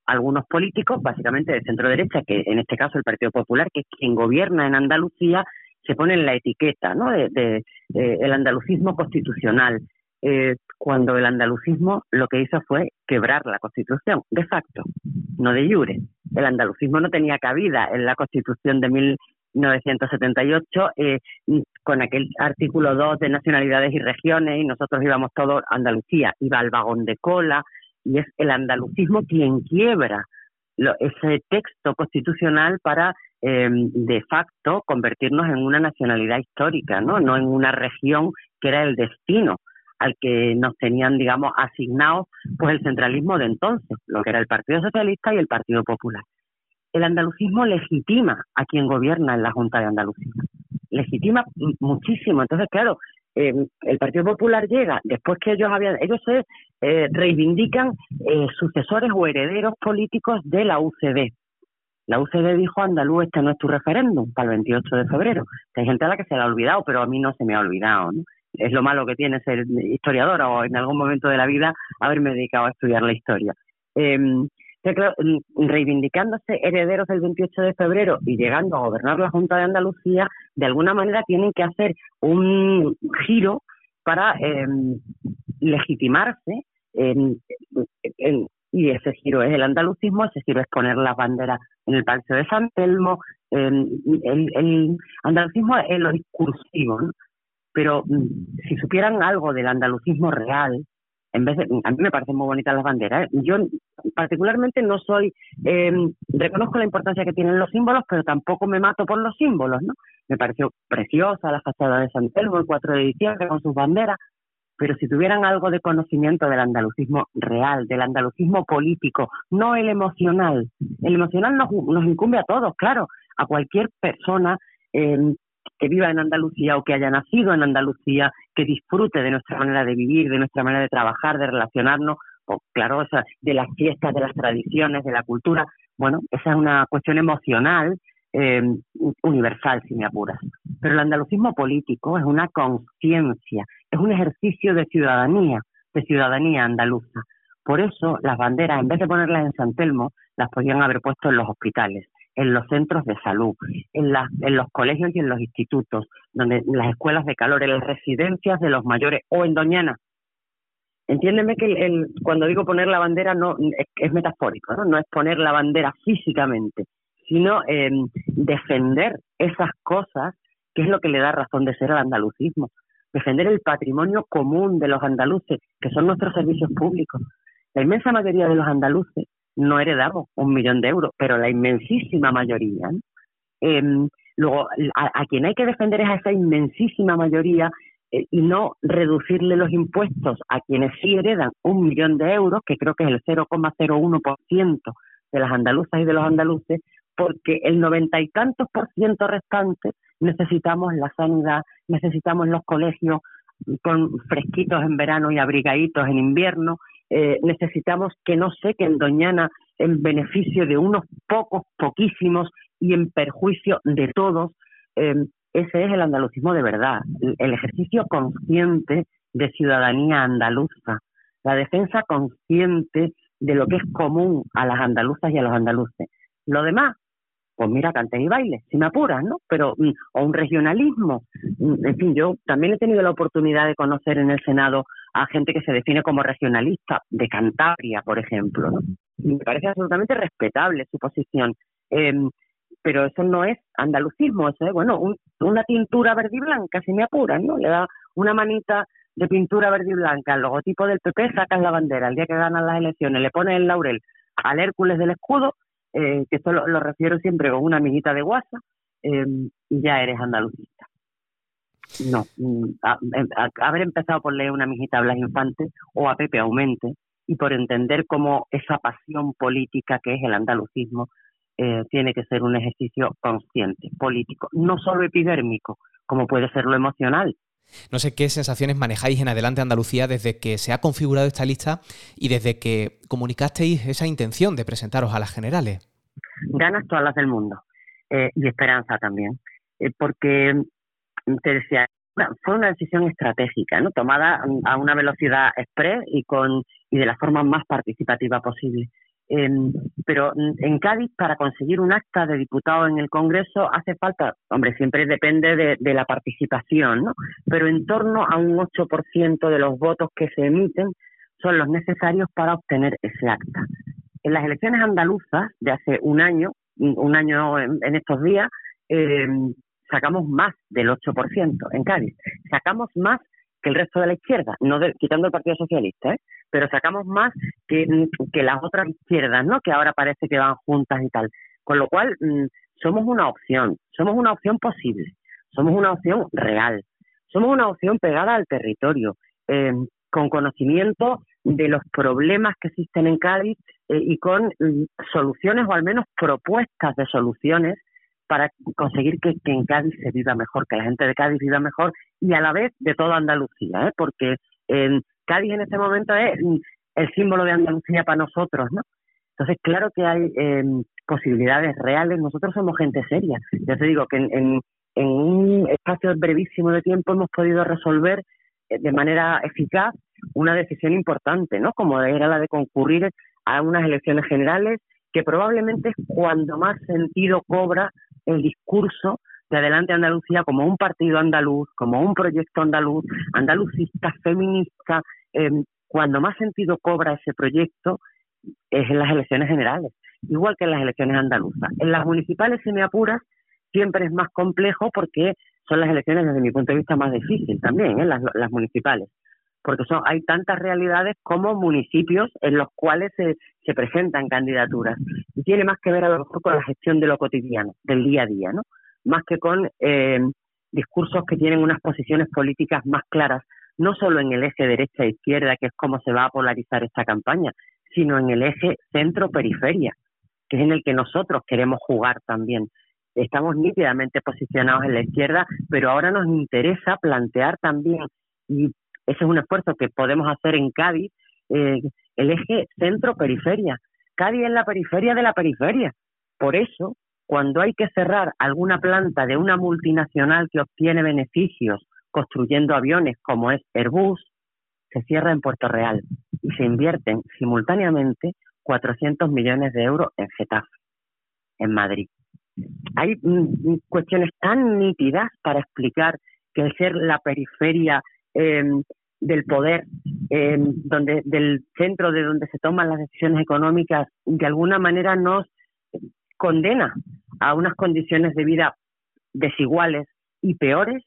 algunos políticos, básicamente de centro derecha, que en este caso el Partido Popular, que es quien gobierna en Andalucía, se ponen la etiqueta ¿no? de, el andalucismo constitucional, eh, cuando el andalucismo lo que hizo fue quebrar la Constitución, de facto, no de jure. El andalucismo no tenía cabida en la Constitución de 1978 eh, con aquel artículo 2 de nacionalidades y regiones y nosotros íbamos todos Andalucía, iba al vagón de cola y es el andalucismo quien quiebra ese texto constitucional para em, de facto convertirnos en una nacionalidad histórica, ¿no? no en una región que era el destino al que nos tenían, digamos, asignados pues el centralismo de entonces, lo que era el Partido Socialista y el Partido Popular. El andalucismo legitima a quien gobierna en la Junta de Andalucía, legitima muchísimo. Entonces, claro, eh, el Partido Popular llega después que ellos habían, ellos se eh, reivindican eh, sucesores o herederos políticos de la UCD. La UCD dijo, Andaluz, este no es tu referéndum para el 28 de febrero. hay gente a la que se le ha olvidado, pero a mí no se me ha olvidado. ¿no? Es lo malo que tiene ser historiadora o en algún momento de la vida haberme dedicado a estudiar la historia. Em, mm, reivindicándose herederos del 28 de febrero y llegando a gobernar la Junta de Andalucía, de alguna manera tienen que hacer un giro para em, legitimarse y ese giro es el andalucismo, ese giro es poner las banderas en el Palacio de San Telmo, em, el, el, andalucismo es lo discursivo, ¿no? Pero mm, si supieran algo del andalucismo real, en vez de, a mí me parecen muy bonitas las banderas. ¿eh? Yo particularmente no soy, eh, reconozco la importancia que tienen los símbolos, pero tampoco me mato por los símbolos, ¿no? Me pareció preciosa la fachada de San Telmo el 4 de diciembre con sus banderas, pero si tuvieran algo de conocimiento del andalucismo real, del andalucismo político, no el emocional. El emocional nos, nos incumbe a todos, claro, a cualquier persona eh, que viva en Andalucía o que haya nacido en Andalucía, que disfrute de nuestra manera de vivir, de nuestra manera de trabajar, de relacionarnos, o claro, de las fiestas, de las tradiciones, de la cultura. Bueno, esa es una cuestión emocional eh, universal, si me apuras. Pero el andalucismo político es una conciencia, es un ejercicio de ciudadanía, de ciudadanía andaluza. Por eso las banderas, en vez de ponerlas en San Telmo, las podían haber puesto en los hospitales en los centros de salud, en, en los colegios y en los institutos, donde en las escuelas de calor, en las residencias de los mayores o en Doñana. Entiéndeme que el, cuando digo poner la bandera no es, metafórico, ¿no? es poner la bandera físicamente, sino em, defender esas cosas que es lo que le da razón de ser al andalucismo, defender el patrimonio común de los andaluces, que son nuestros servicios públicos. La inmensa mayoría de los andaluces no heredamos un millón de euros, pero la inmensísima mayoría. Em, luego, a, quien hay que defender es a esa inmensísima mayoría eh, y no reducirle los impuestos a quienes sí heredan un millón de euros, que creo que es el 0,01% de las andaluzas y de los andaluces, porque el noventa y tantos por ciento restante necesitamos la sanidad, necesitamos los colegios con fresquitos en verano y abrigaditos en invierno, eh, necesitamos que no sequen Doñana en beneficio de unos pocos, poquísimos y en perjuicio de todos. Eh, ese es el andalucismo de verdad, el ejercicio consciente de ciudadanía andaluza, la defensa consciente de lo que es común a las andaluzas y a los andaluces. Lo demás, pues mira, cantes y bailes, si me apuras, ¿no? Pero, mm, o un regionalismo. Mm, en fin, yo también he tenido la oportunidad de conocer en el Senado a gente que se define como regionalista, de Cantabria, por ejemplo, ¿no? Me parece absolutamente respetable su posición. Em, pero eso no es andalucismo, eso es, bueno, una tintura verde y blanca, si me apuran, ¿no? Le da una manita de pintura verde y blanca al logotipo del PP, sacas la bandera, el día que ganan las elecciones le pones el laurel al Hércules del escudo, eh, que esto lo, refiero siempre con una amiguita de WhatsApp, eh, y ya eres andalucista. No, mm, em, haber empezado por leer una amiguita a Blas Infante o a Pepe Aumente y por entender cómo esa pasión política que es el andalucismo eh, tiene que ser un ejercicio consciente, político, no solo epidérmico, como puede ser lo emocional. No sé qué sensaciones manejáis en Adelante Andalucía desde que se ha configurado esta lista y desde que comunicasteis esa intención de presentaros a las generales. Ganas todas las del mundo eh, y esperanza también, eh, porque mm, decía, fue una decisión estratégica, ¿no? tomada a una velocidad express y con y de la forma más participativa posible. Em, pero en Cádiz, para conseguir un acta de diputado en el Congreso, hace falta, hombre, siempre depende de, la participación, ¿no? Pero en torno a un 8% de los votos que se emiten son los necesarios para obtener ese acta. En las elecciones andaluzas de hace un año, un año en, estos días, em, sacamos más del 8% en Cádiz. Sacamos más que el resto de la izquierda, no quitando el Partido Socialista, ¿eh? pero sacamos más que, que las otras izquierdas, ¿no? Que ahora parece que van juntas y tal. Con lo cual, mm, somos una opción, somos una opción posible, somos una opción real, somos una opción pegada al territorio, em, con conocimiento de los problemas que existen en Cádiz eh, y con mm, soluciones o al menos propuestas de soluciones para conseguir que, en Cádiz se viva mejor, que la gente de Cádiz viva mejor y a la vez de toda Andalucía, ¿eh? porque en Cádiz en este momento es el símbolo de Andalucía para nosotros, ¿no? Entonces, claro que hay em, posibilidades reales. Nosotros somos gente seria. Ya te digo que en, un espacio brevísimo de tiempo hemos podido resolver eh, de manera eficaz una decisión importante, ¿no? Como era la de concurrir a unas elecciones generales, que probablemente es cuando más sentido cobra el discurso de Adelante Andalucía como un partido andaluz, como un proyecto andaluz, andalucista, feminista. Em, cuando más sentido cobra ese proyecto es en las elecciones generales, igual que en las elecciones andaluzas. En las municipales, si me apuras, siempre es más complejo porque son las elecciones desde mi punto de vista más difícil también, ¿eh? las, las municipales porque son, hay tantas realidades como municipios en los cuales se, se presentan candidaturas. Y tiene más que ver a lo mejor con la gestión de lo cotidiano, del día a día, ¿no? Más que con eh, discursos que tienen unas posiciones políticas más claras, no solo en el eje derecha-izquierda, que es como se va a polarizar esta campaña, sino en el eje centro-periferia, que es en el que nosotros queremos jugar también. Estamos nítidamente posicionados en la izquierda, pero ahora nos interesa plantear también y ese es un esfuerzo que podemos hacer en Cádiz, eh, el eje centro-periferia. Cádiz es la periferia de la periferia. Por eso, cuando hay que cerrar alguna planta de una multinacional que obtiene beneficios construyendo aviones como es Airbus, se cierra en Puerto Real y se invierten simultáneamente 400 millones de euros en Getafe, en Madrid. Hay mm, cuestiones tan nítidas para explicar que el ser la periferia Em, del poder, em, donde del centro de donde se toman las decisiones económicas, de alguna manera nos condena a unas condiciones de vida desiguales y peores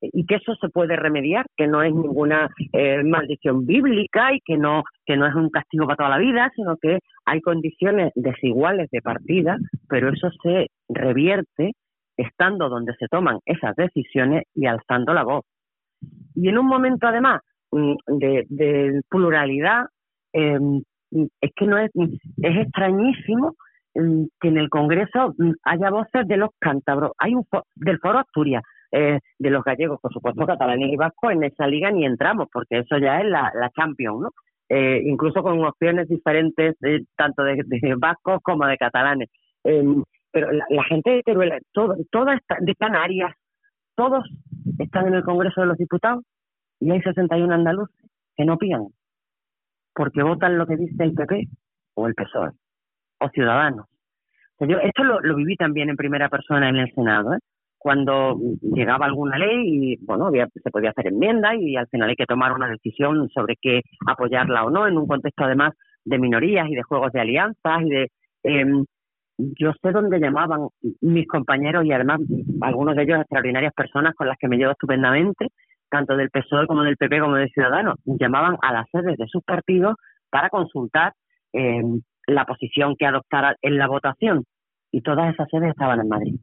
y que eso se puede remediar, que no es ninguna eh, maldición bíblica y que no que no es un castigo para toda la vida, sino que hay condiciones desiguales de partida, pero eso se revierte estando donde se toman esas decisiones y alzando la voz. Y en un momento, además, mm, de, pluralidad, em, es que no es, es extrañísimo mm, que en el Congreso mm, haya voces de los cántabros. Hay un del Foro Asturias, eh, de los gallegos, por supuesto, catalanes y vascos, en esa liga ni entramos, porque eso ya es la, la Champions, ¿no? Eh, incluso con opciones diferentes, tanto de, vascos como de catalanes. Em, pero la, gente de Teruel, todo, toda de Canarias, todos están en el Congreso de los Diputados y hay 61 andaluces que no pían porque votan lo que dice el PP o el PSOE o Ciudadanos. esto lo, lo, viví también en primera persona en el Senado, ¿eh? cuando llegaba alguna ley y bueno se podía hacer enmienda y al final hay que tomar una decisión sobre qué apoyarla o no en un contexto además de minorías y de juegos de alianzas y de eh, yo sé dónde llamaban mis compañeros y además algunos de ellos extraordinarias personas con las que me llevo estupendamente, tanto del PSOE como del PP como de Ciudadanos, llamaban a las sedes de sus partidos para consultar eh, la posición que adoptara en la votación y todas esas sedes estaban en Madrid.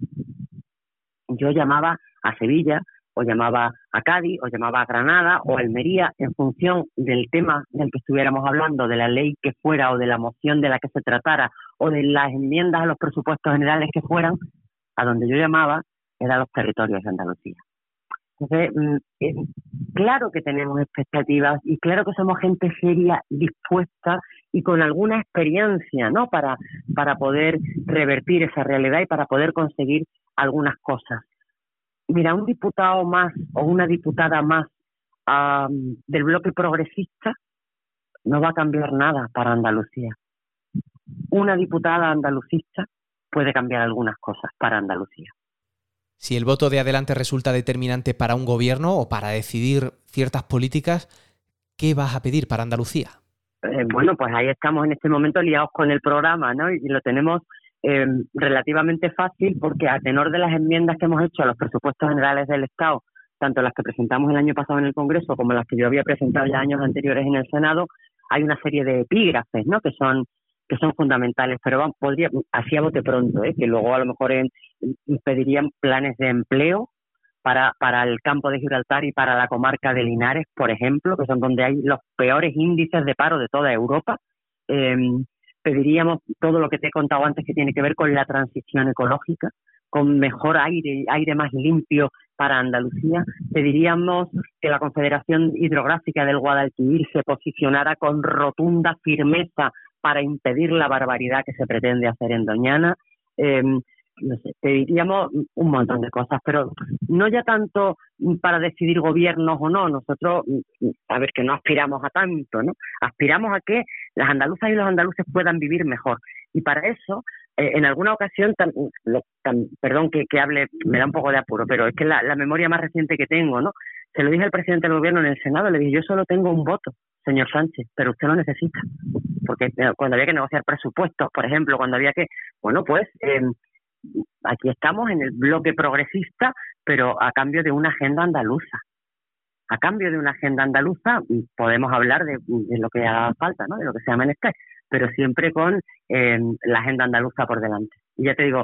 Yo llamaba a Sevilla, o llamaba a Cádiz, o llamaba a Granada, o a Almería, en función del tema del que estuviéramos hablando, de la ley que fuera, o de la moción de la que se tratara, o de las enmiendas a los presupuestos generales que fueran, a donde yo llamaba eran los territorios de Andalucía. Entonces, mm, eh, claro que tenemos expectativas y claro que somos gente seria, dispuesta y con alguna experiencia, ¿no? Para, para poder revertir esa realidad y para poder conseguir algunas cosas. Mira, un diputado más o una diputada más del bloque progresista no va a cambiar nada para Andalucía. Una diputada andalucista puede cambiar algunas cosas para Andalucía. Si el voto de adelante resulta determinante para un gobierno o para decidir ciertas políticas, ¿qué vas a pedir para Andalucía? Eh, bueno, pues ahí estamos en este momento liados con el programa, ¿no? Y lo tenemos eh, relativamente fácil porque a tenor de las enmiendas que hemos hecho a los presupuestos generales del Estado, tanto las que presentamos el año pasado en el Congreso como las que yo había presentado ya años anteriores en el Senado, hay una serie de epígrafes, ¿no? Que son que son fundamentales, pero vamos, podría, así a bote pronto, ¿eh? que luego a lo mejor pedirían planes de empleo para, para el campo de Gibraltar y para la comarca de Linares, por ejemplo, que son donde hay los peores índices de paro de toda Europa. Eh, pediríamos todo lo que te he contado antes que tiene que ver con la transición ecológica, con mejor aire, aire más limpio para Andalucía. Pediríamos que la Confederación Hidrográfica del Guadalquivir se posicionara con rotunda firmeza para impedir la barbaridad que se pretende hacer en Doñana. Eh, no sé, pediríamos un montón de cosas, pero no ya tanto para decidir gobiernos o no, nosotros, a ver, que no aspiramos a tanto, ¿no? Aspiramos a que las andaluzas y los andaluces puedan vivir mejor. Y para eso, eh, en alguna ocasión, perdón que, que, hable, me da un poco de apuro, pero es que la, la memoria más reciente que tengo, ¿no? Se lo dije al presidente del gobierno en el Senado, le dije, yo solo tengo un voto, señor Sánchez, pero usted lo necesita. Porque eh, cuando había que negociar presupuestos, por ejemplo, cuando había que, bueno, pues eh, aquí estamos en el bloque progresista, pero a cambio de una agenda andaluza. A cambio de una agenda andaluza podemos hablar de, lo que haga falta, ¿no? de lo que sea menester, pero siempre con eh, la agenda andaluza por delante. Y ya te digo,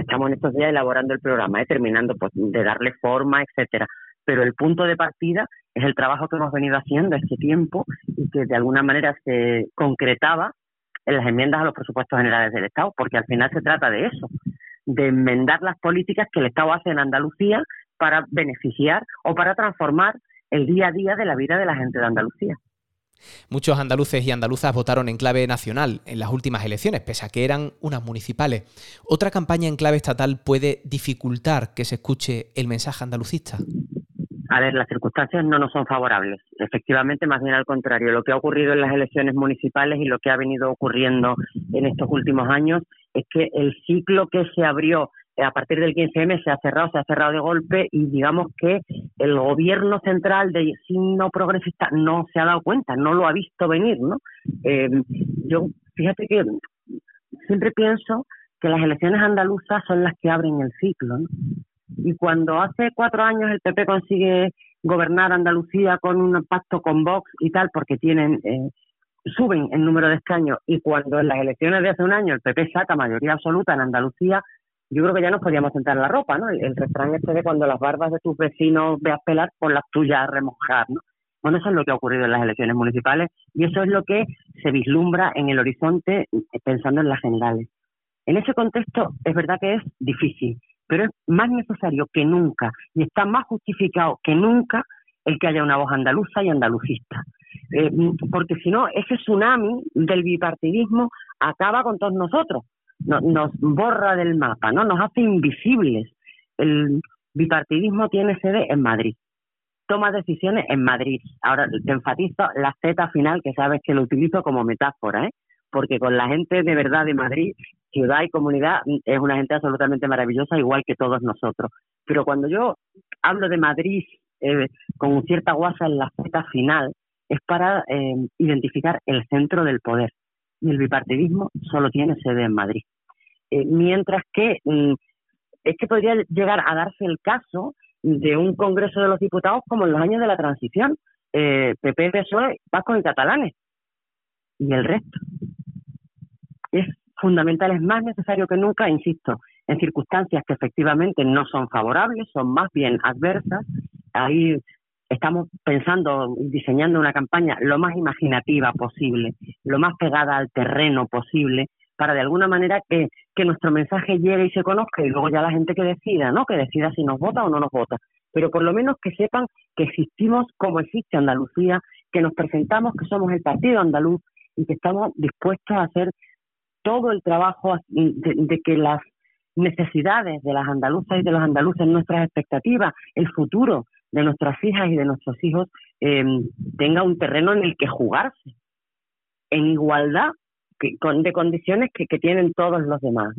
estamos en estos días elaborando el programa, ¿eh? terminando pues, de darle forma, etcétera. Pero el punto de partida es el trabajo que hemos venido haciendo este tiempo y que de alguna manera se concretaba en las enmiendas a los presupuestos generales del Estado, porque al final se trata de eso, de enmendar las políticas que el Estado hace en Andalucía para beneficiar o para transformar el día a día de la vida de la gente de Andalucía. Muchos andaluces y andaluzas votaron en clave nacional en las últimas elecciones, pese a que eran unas municipales. ¿Otra campaña en clave estatal puede dificultar que se escuche el mensaje andalucista? A ver, las circunstancias no nos son favorables. Efectivamente, más bien al contrario. Lo que ha ocurrido en las elecciones municipales y lo que ha venido ocurriendo en estos últimos años es que el ciclo que se abrió a partir del 15M se ha cerrado, se ha cerrado de golpe y digamos que el gobierno central de signo progresista no se ha dado cuenta, no lo ha visto venir, ¿no? Eh, yo, fíjate que siempre pienso que las elecciones andaluzas son las que abren el ciclo, ¿no? Y cuando hace cuatro años el PP consigue gobernar Andalucía con un pacto con Vox y tal, porque tienen eh, suben el número de escaños, y cuando en las elecciones de hace un año el PP saca mayoría absoluta en Andalucía, yo creo que ya nos podíamos sentar en la ropa, ¿no? El, refrán este de cuando las barbas de tus vecinos veas pelar, con las tuyas remojar, ¿no? Bueno, eso es lo que ha ocurrido en las elecciones municipales y eso es lo que se vislumbra en el horizonte eh, pensando en las generales. En ese contexto es verdad que es difícil, pero es más necesario que nunca y está más justificado que nunca el que haya una voz andaluza y andalucista. Eh, porque si no, ese tsunami del bipartidismo acaba con todos nosotros, nos borra del mapa, no nos hace invisibles. El bipartidismo tiene sede en Madrid, toma decisiones en Madrid. Ahora te enfatizo la Z final, que sabes que lo utilizo como metáfora, ¿eh? porque con la gente de verdad de Madrid ciudad y comunidad es una gente absolutamente maravillosa, igual que todos nosotros. Pero cuando yo hablo de Madrid eh, con cierta guasa en la Z final, es para eh, identificar el centro del poder. Y el bipartidismo solo tiene sede en Madrid. Eh, mientras que mm, es que podría llegar a darse el caso de un Congreso de los Diputados como en los años de la transición, eh, PP, PSOE, vascos y catalanes, y el resto. Fundamental, es más necesario que nunca, insisto, en circunstancias que efectivamente no son favorables, son más bien adversas. Ahí estamos pensando, diseñando una campaña lo más imaginativa posible, lo más pegada al terreno posible, para de alguna manera que, que nuestro mensaje llegue y se conozca y luego ya la gente que decida, ¿no? Que decida si nos vota o no nos vota. Pero por lo menos que sepan que existimos como existe Andalucía, que nos presentamos, que somos el partido andaluz y que estamos dispuestos a hacer todo el trabajo de, que las necesidades de las andaluzas y de los andaluces, nuestras expectativas, el futuro de nuestras hijas y de nuestros hijos eh, tenga un terreno en el que jugarse, en igualdad de condiciones que, tienen todos los demás.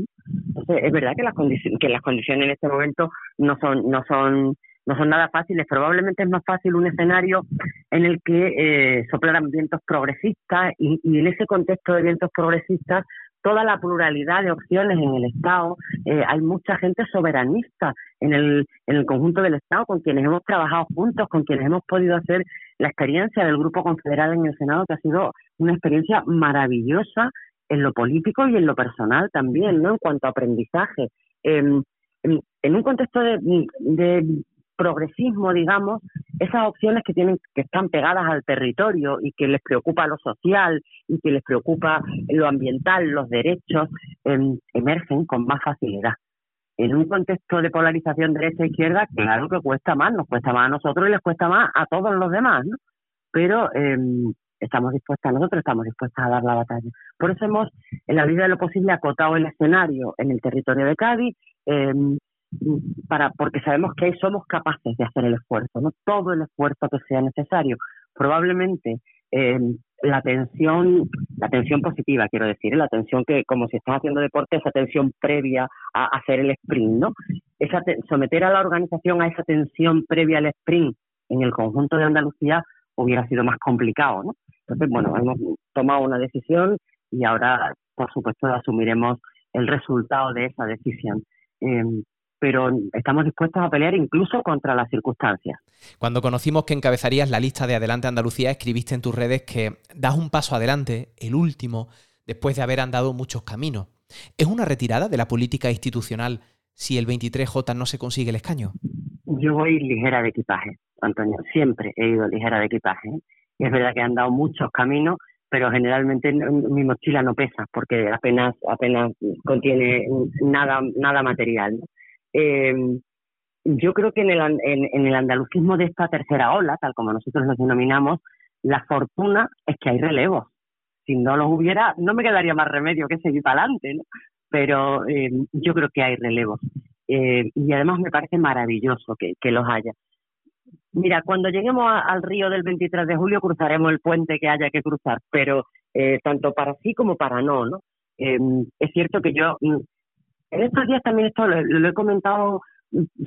Entonces, es verdad que las, que las condiciones en este momento no son, no son no son nada fáciles. Probablemente es más fácil un escenario en el que eh, soplaran vientos progresistas y, en ese contexto de vientos progresistas toda la pluralidad de opciones en el Estado. Eh, hay mucha gente soberanista en el, en el conjunto del Estado con quienes hemos trabajado juntos, con quienes hemos podido hacer la experiencia del Grupo Confederal en el Senado, que ha sido una experiencia maravillosa en lo político y en lo personal también, ¿no? En cuanto a aprendizaje. Em, en, un contexto de, progresismo, digamos, esas opciones que tienen que están pegadas al territorio y que les preocupa lo social y que les preocupa lo ambiental, los derechos, em, emergen con más facilidad. En un contexto de polarización derecha-izquierda, claro que cuesta más, nos cuesta más a nosotros y les cuesta más a todos los demás, ¿no? Pero em, estamos dispuestas, nosotros estamos dispuestas a dar la batalla. Por eso hemos, en la medida de lo posible, acotado el escenario en el territorio de Cádiz, eh, para porque sabemos que somos capaces de hacer el esfuerzo, no todo el esfuerzo que sea necesario. Probablemente eh, la tensión, la tensión positiva, quiero decir, la tensión que, como si estás haciendo deporte, esa tensión previa a hacer el sprint, ¿no? Esa someter a la organización a esa tensión previa al sprint en el conjunto de Andalucía hubiera sido más complicado, ¿no? Entonces, bueno, hemos tomado una decisión y ahora, por supuesto, asumiremos el resultado de esa decisión. Eh, pero estamos dispuestos a pelear incluso contra las circunstancias. Cuando conocimos que encabezarías la lista de Adelante Andalucía, escribiste en tus redes que das un paso adelante, el último, después de haber andado muchos caminos. ¿Es una retirada de la política institucional si el 23J no se consigue el escaño? Yo voy ligera de equipaje, Antonio. Siempre he ido ligera de equipaje. Es verdad que he andado muchos caminos, pero generalmente mi mochila no pesa porque apenas apenas contiene nada nada material. Eh, yo creo que en el, en, el andalucismo de esta tercera ola, tal como nosotros nos denominamos, la fortuna es que hay relevos. Si no los hubiera, no me quedaría más remedio que seguir para adelante, ¿no? pero eh, yo creo que hay relevos. Eh, y además me parece maravilloso que, los haya. Mira, cuando lleguemos al río del 23 de julio cruzaremos el puente que haya que cruzar, pero eh, tanto para sí como para no. Eh, es cierto que yo mm, en estos días también esto lo, he comentado,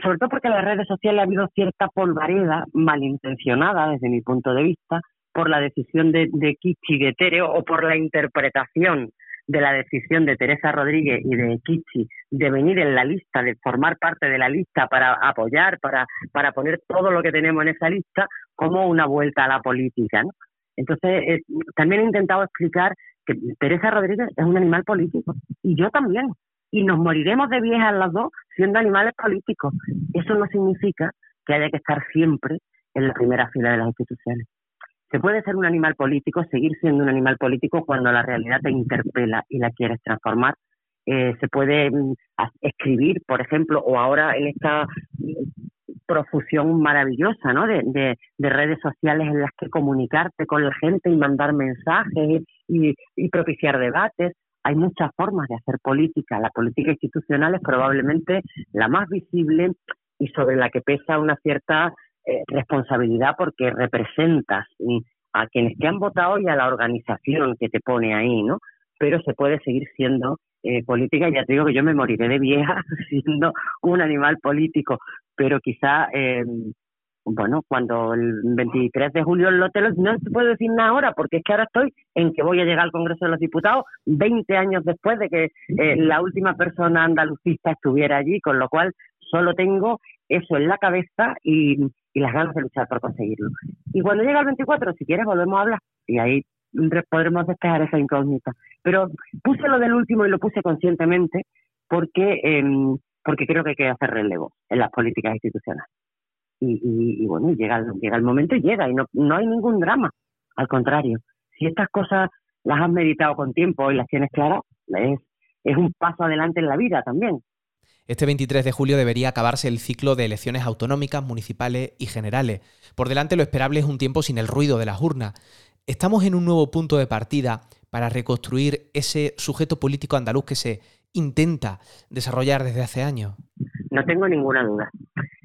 sobre todo porque en las redes sociales ha habido cierta polvareda malintencionada desde mi punto de vista por la decisión de, de Kichi de o por la interpretación de la decisión de Teresa Rodríguez y de Kichi de venir en la lista, de formar parte de la lista para apoyar, para, para poner todo lo que tenemos en esa lista como una vuelta a la política. ¿no? Entonces, eh, también he intentado explicar que Teresa Rodríguez es un animal político y yo también y nos moriremos de viejas las dos siendo animales políticos. Eso no significa que haya que estar siempre en la primera fila de las instituciones. Se puede ser un animal político, seguir siendo un animal político cuando la realidad te interpela y la quieres transformar. Eh, se puede mm, escribir, por ejemplo, o ahora en esta mm, profusión maravillosa ¿no? de, de, redes sociales en las que comunicarte con la gente y mandar mensajes y propiciar debates hay muchas formas de hacer política. La política institucional es probablemente la más visible y sobre la que pesa una cierta eh, responsabilidad porque representas a quienes te han votado y a la organización que te pone ahí, ¿no? pero se puede seguir siendo eh, política. Ya te digo que yo me moriré de vieja siendo un animal político, pero quizá, eh, bueno, cuando el 23 de julio lo no te puedo decir nada ahora, porque es que ahora estoy en que voy a llegar al Congreso de los Diputados 20 años después de que eh, la última persona andalucista estuviera allí, con lo cual solo tengo eso en la cabeza y, y las ganas de luchar por conseguirlo. Y cuando llega el 24, si quieres, volvemos a hablar y ahí podremos despejar esa incógnita. Pero puse lo del último y lo puse conscientemente porque, eh, porque creo que hay que hacer relevo en las políticas institucionales. Y, y, bueno, llega, llega el momento y llega, y no, no hay ningún drama. Al contrario, si estas cosas las has meditado con tiempo y las tienes claras, es, es un paso adelante en la vida también. Este 23 de julio debería acabarse el ciclo de elecciones autonómicas, municipales y generales. Por delante lo esperable es un tiempo sin el ruido de las urnas. Estamos en un nuevo punto de partida para reconstruir ese sujeto político andaluz que se intenta desarrollar desde hace años. No tengo ninguna duda.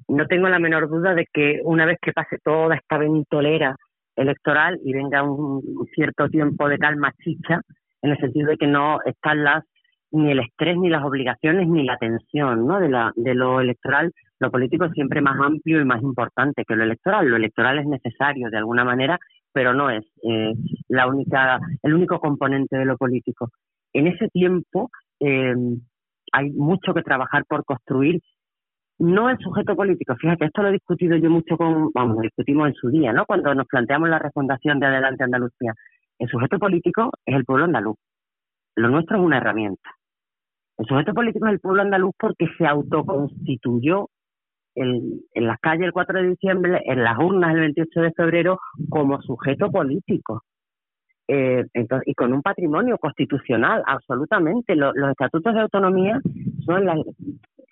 No tengo la menor duda de que una vez que pase toda esta ventolera electoral y venga un cierto tiempo de calma chicha, en el sentido de que no están las ni el estrés, ni las obligaciones, ni la tensión ¿no? de, la, de lo electoral. Lo político es siempre más amplio y más importante que lo electoral. Lo electoral es necesario de alguna manera, pero no es eh, la única, el único componente de lo político. En ese tiempo eh, hay mucho que trabajar por construir. No el sujeto político, fíjate, esto lo he discutido yo mucho con, vamos, lo discutimos en su día, ¿no? Cuando nos planteamos la refundación de Adelante Andalucía. El sujeto político es el pueblo andaluz. Lo nuestro es una herramienta. El sujeto político es el pueblo andaluz porque se autoconstituyó en, las calles el 4 de diciembre, en las urnas el 28 de febrero, como sujeto político. Eh, y con un patrimonio constitucional, absolutamente. los estatutos de autonomía son, las,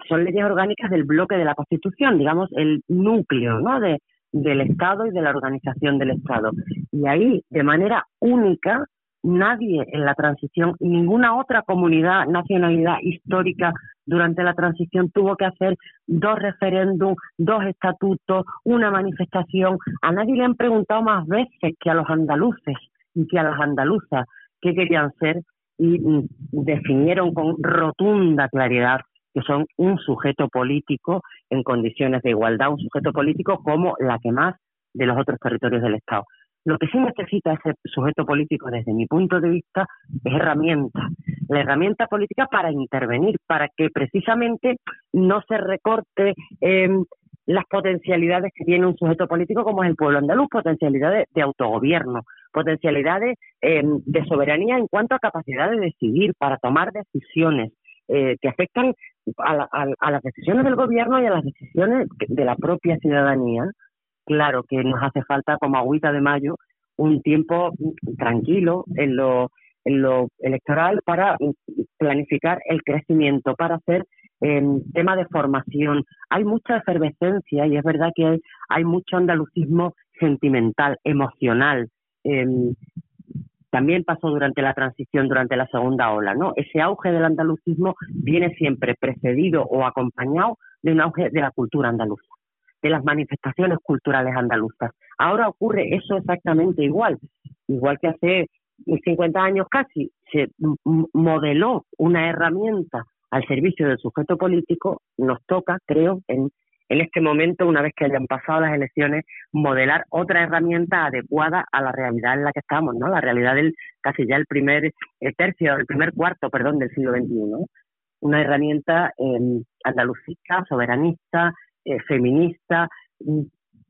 son leyes orgánicas del bloque de la Constitución, digamos, el núcleo ¿no? de, del Estado y de la organización del Estado. Y ahí, de manera única, nadie en la transición, ninguna otra comunidad, nacionalidad histórica durante la transición tuvo que hacer dos referéndums, dos estatutos, una manifestación. A nadie le han preguntado más veces que a los andaluces y que a las andaluzas qué querían ser y mm, definieron con rotunda claridad que son un sujeto político en condiciones de igualdad, un sujeto político como la que más de los otros territorios del Estado. Lo que sí necesita ese sujeto político, desde mi punto de vista, es herramienta. La herramienta política para intervenir, para que precisamente no se recorte em, las potencialidades que tiene un sujeto político como es el pueblo andaluz, potencialidades de autogobierno, potencialidades em, de soberanía en cuanto a capacidad de decidir, para tomar decisiones eh, que afectan a las decisiones del gobierno y a las decisiones de la propia ciudadanía claro que nos hace falta como agüita de mayo un tiempo tranquilo en lo, en lo electoral para planificar el crecimiento, para hacer eh, tema de formación. Hay mucha efervescencia y es verdad que hay, hay mucho andalucismo sentimental, emocional. Em, también pasó durante la transición, durante la segunda ola, ¿no? Ese auge del andalucismo viene siempre precedido o acompañado de un auge de la cultura andaluza de las manifestaciones culturales andaluzas. Ahora ocurre eso exactamente igual, igual que hace 50 años casi se modeló una herramienta al servicio del sujeto político, nos toca, creo, en, en este momento, una vez que hayan pasado las elecciones, modelar otra herramienta adecuada a la realidad en la que estamos, ¿no? La realidad del casi ya el primer tercio, el primer cuarto, perdón, del siglo XXI. Una herramienta eh, andalucista, soberanista, eh, feminista y,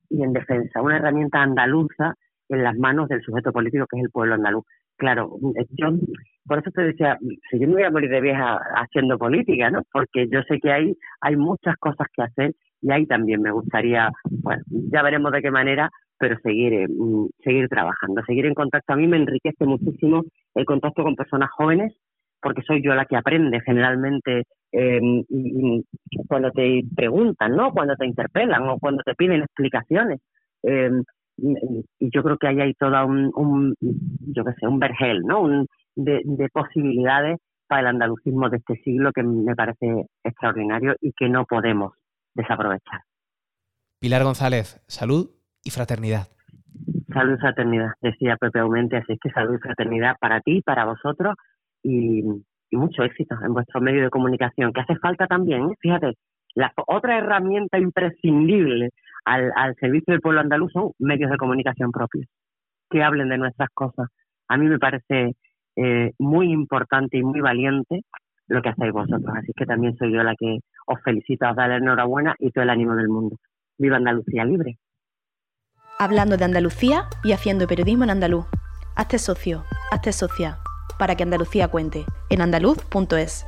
en defensa, una herramienta andaluza en las manos del sujeto político que es el pueblo andaluz. Claro, eh, yo por eso te decía, si yo me voy a morir de vieja haciendo política, ¿no? Porque yo sé que hay, hay muchas cosas que hacer y ahí también me gustaría, bueno, ya veremos de qué manera, pero seguir, eh, mm, seguir trabajando, seguir en contacto. A mí me enriquece muchísimo el contacto con personas jóvenes, porque soy yo la que aprende generalmente eh, y, cuando te preguntan, ¿no? Cuando te interpelan o cuando te piden explicaciones. Eh, y yo creo que ahí hay toda un, un yo qué sé, un vergel, ¿no? de, de posibilidades para el andalucismo de este siglo que me parece extraordinario y que no podemos desaprovechar. Pilar González, salud y fraternidad. Salud y fraternidad, decía Pepe Aumente, así es que salud y fraternidad para ti, para vosotros y, mucho éxito en vuestro medio de comunicación, que hace falta también, ¿eh? fíjate, la otra herramienta imprescindible al, al servicio del pueblo andaluz son medios de comunicación propios, que hablen de nuestras cosas. A mí me parece eh, muy importante y muy valiente lo que hacéis vosotros. Así que también soy yo la que os felicito, os da la enhorabuena y todo el ánimo del mundo. ¡Viva Andalucía Libre! Hablando de Andalucía y haciendo periodismo en andaluz. Hazte socio, hazte socia, para que Andalucía cuente, en andaluz.es.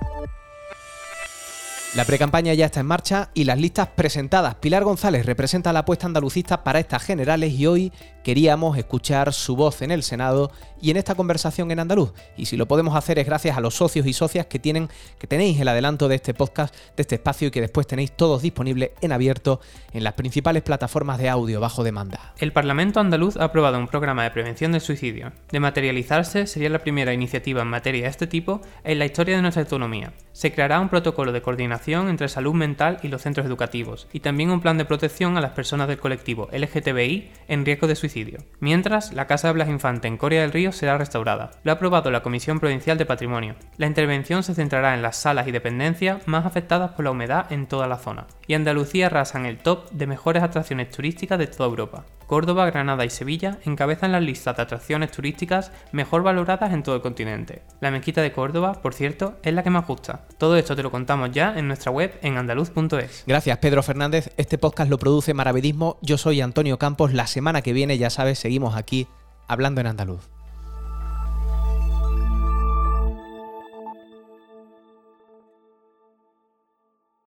La precampaña ya está en marcha y las listas presentadas. Pilar González representa la apuesta andalucista para estas generales y hoy queríamos escuchar su voz en el Senado y en esta conversación en andaluz. Y si lo podemos hacer es gracias a los socios y socias que tienen, que tenéis el adelanto de este podcast, de este espacio y que después tenéis todos disponibles en abierto en las principales plataformas de audio bajo demanda. El Parlamento andaluz ha aprobado un programa de prevención del suicidio. De materializarse, sería la primera iniciativa en materia de este tipo en la historia de nuestra autonomía. Se creará un protocolo de coordinación entre salud mental y los centros educativos, y también un plan de protección a las personas del colectivo LGTBI en riesgo de suicidio. Mientras, la Casa de Blas Infante en Corea del Río será restaurada. Lo ha aprobado la Comisión Provincial de Patrimonio. La intervención se centrará en las salas y dependencias más afectadas por la humedad en toda la zona. Y Andalucía arrasa en el top de mejores atracciones turísticas de toda Europa. Córdoba, Granada y Sevilla encabezan las listas de atracciones turísticas mejor valoradas en todo el continente. La mezquita de Córdoba, por cierto, es la que más gusta. Todo esto te lo contamos ya nuestra web en andaluz.es. Gracias Pedro Fernández, este podcast lo produce Maravedismo, yo soy Antonio Campos, la semana que viene ya sabes seguimos aquí hablando en andaluz.